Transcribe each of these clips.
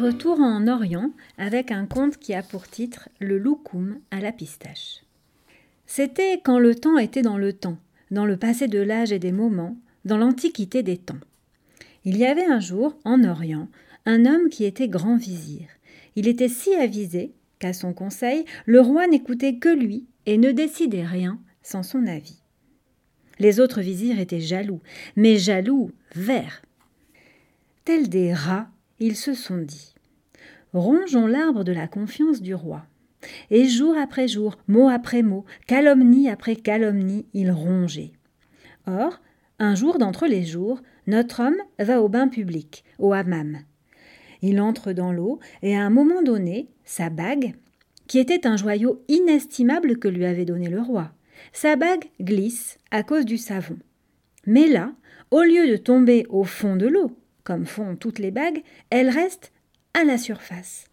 Retour en Orient avec un conte qui a pour titre Le loukoum à la pistache. C'était quand le temps était dans le temps, dans le passé de l'âge et des moments, dans l'antiquité des temps. Il y avait un jour, en Orient, un homme qui était grand vizir. Il était si avisé qu'à son conseil, le roi n'écoutait que lui et ne décidait rien sans son avis. Les autres vizirs étaient jaloux, mais jaloux verts. Tels des rats, ils se sont dit Rongeons l'arbre de la confiance du roi. Et jour après jour, mot après mot, calomnie après calomnie, ils rongeaient. Or, un jour d'entre les jours, notre homme va au bain public, au hammam. Il entre dans l'eau et à un moment donné, sa bague, qui était un joyau inestimable que lui avait donné le roi, sa bague glisse à cause du savon. Mais là, au lieu de tomber au fond de l'eau, comme font toutes les bagues, elle reste à la surface.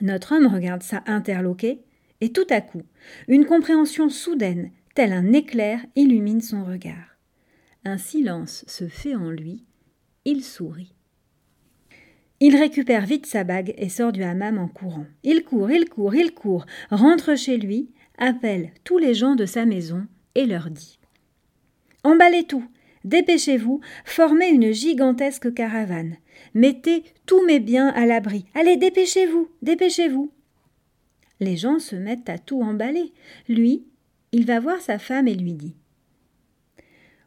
Notre homme regarde ça interloqué, et tout à coup, une compréhension soudaine, tel un éclair, illumine son regard. Un silence se fait en lui, il sourit. Il récupère vite sa bague et sort du hammam en courant. Il court, il court, il court, rentre chez lui, appelle tous les gens de sa maison et leur dit Emballez tout, dépêchez-vous, formez une gigantesque caravane, mettez tous mes biens à l'abri. Allez, dépêchez-vous, dépêchez-vous. Les gens se mettent à tout emballer. Lui, il va voir sa femme et lui dit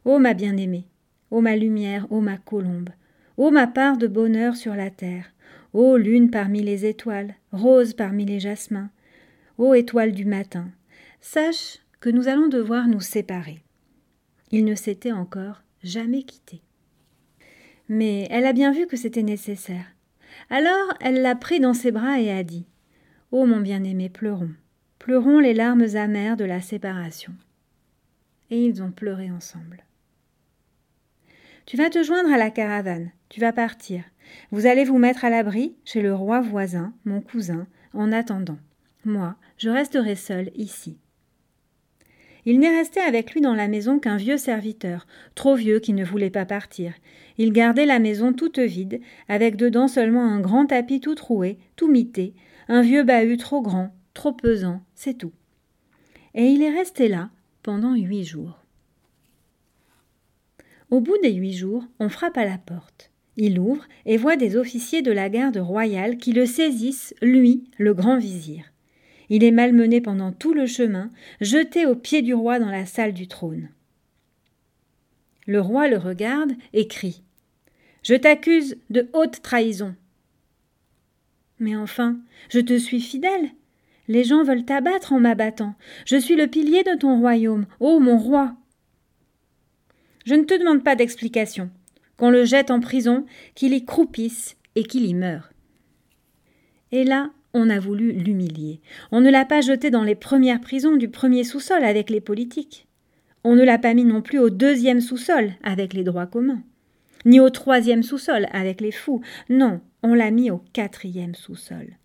Ô ma bien-aimée, ô ma lumière, ô ma colombe, ô ma part de bonheur sur la terre, ô lune parmi les étoiles, rose parmi les jasmins, ô étoile du matin, sache que nous allons devoir nous séparer. Il ne s'était encore jamais quitté. Mais elle a bien vu que c'était nécessaire. Alors elle l'a pris dans ses bras et a dit Ô mon bien-aimé, pleurons, pleurons les larmes amères de la séparation. Et ils ont pleuré ensemble. Tu vas te joindre à la caravane, tu vas partir. Vous allez vous mettre à l'abri chez le roi voisin, mon cousin, en attendant. Moi, je resterai seul ici. Il n'est resté avec lui dans la maison qu'un vieux serviteur, trop vieux qui ne voulait pas partir. Il gardait la maison toute vide, avec dedans seulement un grand tapis tout troué, tout mité, un vieux bahut trop grand, trop pesant, c'est tout. Et il est resté là pendant huit jours. Au bout des huit jours, on frappe à la porte. Il ouvre et voit des officiers de la garde royale qui le saisissent, lui, le grand vizir. Il est malmené pendant tout le chemin, jeté aux pieds du roi dans la salle du trône. Le roi le regarde et crie Je t'accuse de haute trahison. Mais enfin, je te suis fidèle. Les gens veulent t'abattre en m'abattant. Je suis le pilier de ton royaume, ô mon roi. Je ne te demande pas d'explication. Qu'on le jette en prison, qu'il y croupisse et qu'il y meure. Et là, on a voulu l'humilier. On ne l'a pas jeté dans les premières prisons du premier sous-sol avec les politiques. On ne l'a pas mis non plus au deuxième sous-sol avec les droits communs, ni au troisième sous-sol avec les fous. Non, on l'a mis au quatrième sous-sol,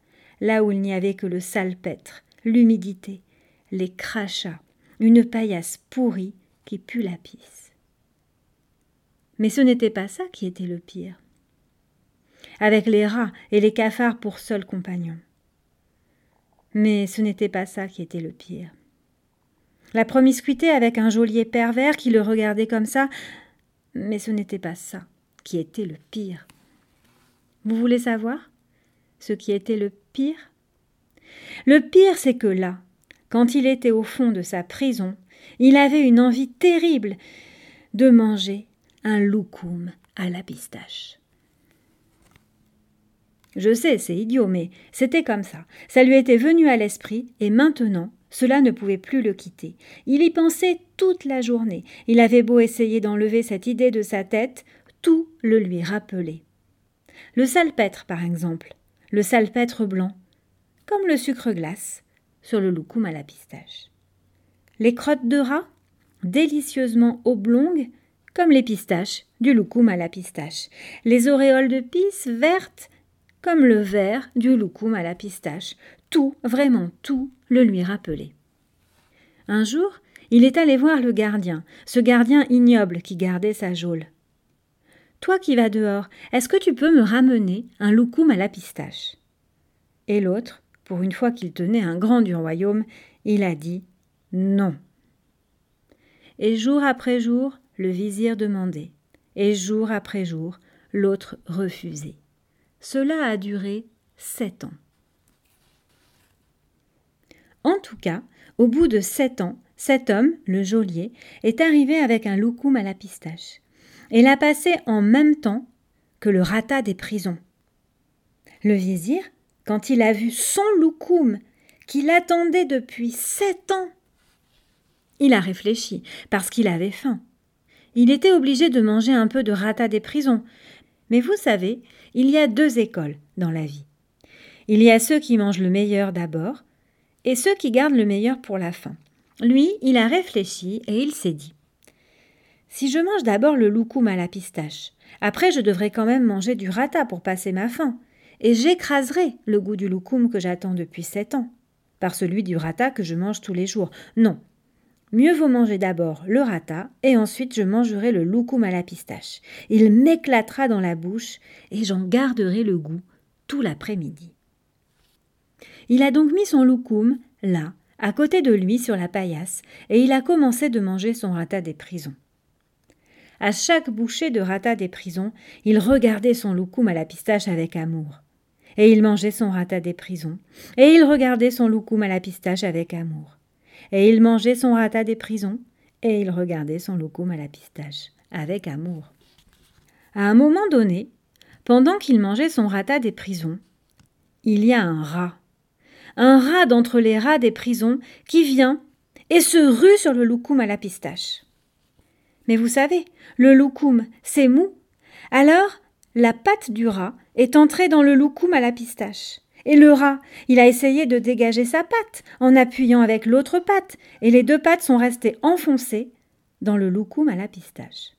là où il n'y avait que le salpêtre, l'humidité, les crachats, une paillasse pourrie qui pue la pisse. Mais ce n'était pas ça qui était le pire. Avec les rats et les cafards pour seuls compagnons. Mais ce n'était pas ça qui était le pire. La promiscuité avec un geôlier pervers qui le regardait comme ça, mais ce n'était pas ça qui était le pire. Vous voulez savoir ce qui était le pire? Le pire, c'est que là, quand il était au fond de sa prison, il avait une envie terrible de manger un loukoum à la pistache. Je sais, c'est idiot, mais c'était comme ça. Ça lui était venu à l'esprit, et maintenant, cela ne pouvait plus le quitter. Il y pensait toute la journée. Il avait beau essayer d'enlever cette idée de sa tête, tout le lui rappelait. Le salpêtre, par exemple, le salpêtre blanc, comme le sucre glace, sur le loukoum à la pistache. Les crottes de rat, délicieusement oblongues, comme les pistaches du loukoum à la pistache. Les auréoles de pisse vertes, comme le verre du loukoum à la pistache. Tout, vraiment tout, le lui rappelait. Un jour, il est allé voir le gardien, ce gardien ignoble qui gardait sa geôle. Toi qui vas dehors, est-ce que tu peux me ramener un loukoum à la pistache? Et l'autre, pour une fois qu'il tenait un grand du royaume, il a dit non. Et jour après jour, le vizir demandait, et jour après jour, l'autre refusait. Cela a duré sept ans. En tout cas, au bout de sept ans, cet homme, le geôlier, est arrivé avec un loukoum à la pistache, et l'a passé en même temps que le rata des prisons. Le vizir, quand il a vu son loukoum, qu'il attendait depuis sept ans, il a réfléchi, parce qu'il avait faim. Il était obligé de manger un peu de rata des prisons. Mais vous savez, il y a deux écoles dans la vie. Il y a ceux qui mangent le meilleur d'abord, et ceux qui gardent le meilleur pour la fin. Lui, il a réfléchi et il s'est dit Si je mange d'abord le loukoum à la pistache, après je devrais quand même manger du rata pour passer ma faim, et j'écraserai le goût du loukoum que j'attends depuis sept ans, par celui du rata que je mange tous les jours. Non, Mieux vaut manger d'abord le rata et ensuite je mangerai le loukoum à la pistache. Il m'éclatera dans la bouche et j'en garderai le goût tout l'après-midi. Il a donc mis son loukoum là, à côté de lui sur la paillasse, et il a commencé de manger son rata des prisons. À chaque bouchée de rata des prisons, il regardait son loukoum à la pistache avec amour. Et il mangeait son rata des prisons, et il regardait son loukoum à la pistache avec amour et il mangeait son rata des prisons, et il regardait son loukoum à la pistache, avec amour. À un moment donné, pendant qu'il mangeait son rata des prisons, il y a un rat, un rat d'entre les rats des prisons qui vient et se rue sur le loukoum à la pistache. Mais vous savez, le loukoum, c'est mou. Alors, la patte du rat est entrée dans le loukoum à la pistache. Et le rat, il a essayé de dégager sa patte en appuyant avec l'autre patte, et les deux pattes sont restées enfoncées dans le loukoum à la pistache.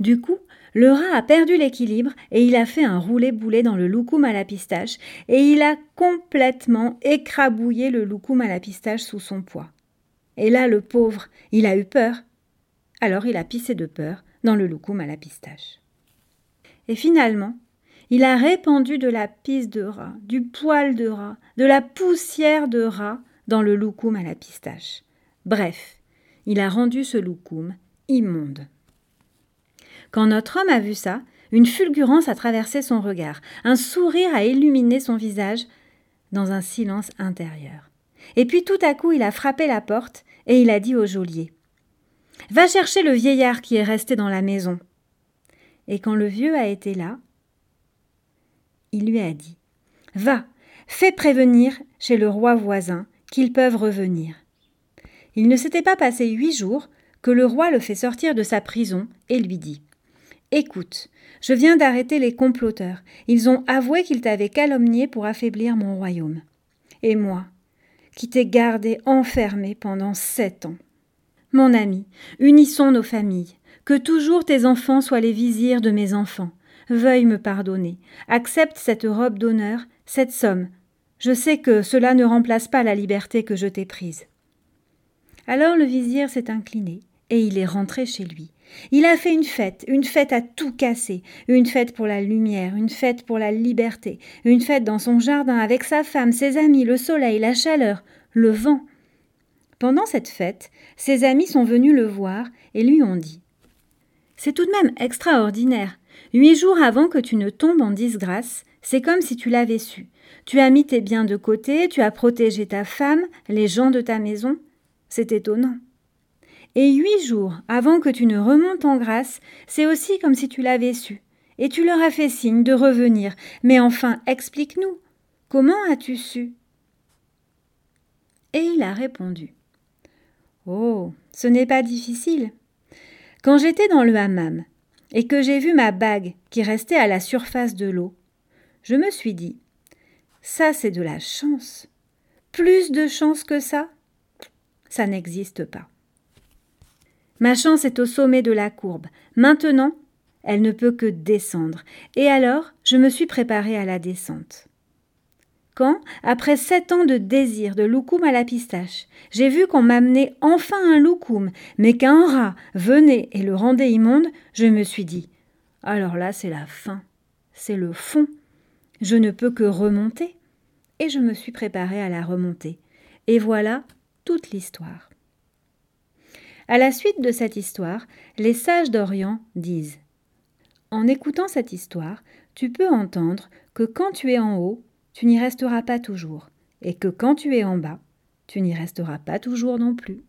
Du coup, le rat a perdu l'équilibre et il a fait un roulé-boulet dans le loukoum à la pistache et il a complètement écrabouillé le loukoum à la pistache sous son poids. Et là, le pauvre, il a eu peur. Alors il a pissé de peur dans le loukoum à la pistache. Et finalement, il a répandu de la pisse de rat, du poil de rat, de la poussière de rat dans le loukoum à la pistache. Bref, il a rendu ce loukoum immonde. Quand notre homme a vu ça, une fulgurance a traversé son regard, un sourire a illuminé son visage dans un silence intérieur. Et puis tout à coup il a frappé la porte et il a dit au geôlier Va chercher le vieillard qui est resté dans la maison. Et quand le vieux a été là, il lui a dit Va, fais prévenir chez le roi voisin qu'ils peuvent revenir. Il ne s'était pas passé huit jours que le roi le fait sortir de sa prison et lui dit Écoute, je viens d'arrêter les comploteurs. Ils ont avoué qu'ils t'avaient calomnié pour affaiblir mon royaume. Et moi, qui t'ai gardé enfermé pendant sept ans. Mon ami, unissons nos familles, que toujours tes enfants soient les vizirs de mes enfants, veuille me pardonner. Accepte cette robe d'honneur, cette somme. Je sais que cela ne remplace pas la liberté que je t'ai prise. Alors le vizir s'est incliné, et il est rentré chez lui. Il a fait une fête, une fête à tout casser, une fête pour la lumière, une fête pour la liberté, une fête dans son jardin avec sa femme, ses amis, le soleil, la chaleur, le vent. Pendant cette fête, ses amis sont venus le voir et lui ont dit C'est tout de même extraordinaire. Huit jours avant que tu ne tombes en disgrâce, c'est comme si tu l'avais su. Tu as mis tes biens de côté, tu as protégé ta femme, les gens de ta maison. C'est étonnant. Et huit jours avant que tu ne remontes en grâce, c'est aussi comme si tu l'avais su. Et tu leur as fait signe de revenir. Mais enfin, explique-nous. Comment as-tu su? Et il a répondu. Oh, ce n'est pas difficile. Quand j'étais dans le hammam, et que j'ai vu ma bague qui restait à la surface de l'eau, je me suis dit Ça, c'est de la chance. Plus de chance que ça Ça n'existe pas. Ma chance est au sommet de la courbe. Maintenant, elle ne peut que descendre. Et alors, je me suis préparée à la descente. Quand, après sept ans de désir de loukoum à la pistache, j'ai vu qu'on m'amenait enfin un loukoum, mais qu'un rat venait et le rendait immonde, je me suis dit alors là c'est la fin, c'est le fond. Je ne peux que remonter. Et je me suis préparée à la remonter. Et voilà toute l'histoire. À la suite de cette histoire, les sages d'Orient disent En écoutant cette histoire, tu peux entendre que quand tu es en haut, tu n'y resteras pas toujours, et que quand tu es en bas, tu n'y resteras pas toujours non plus.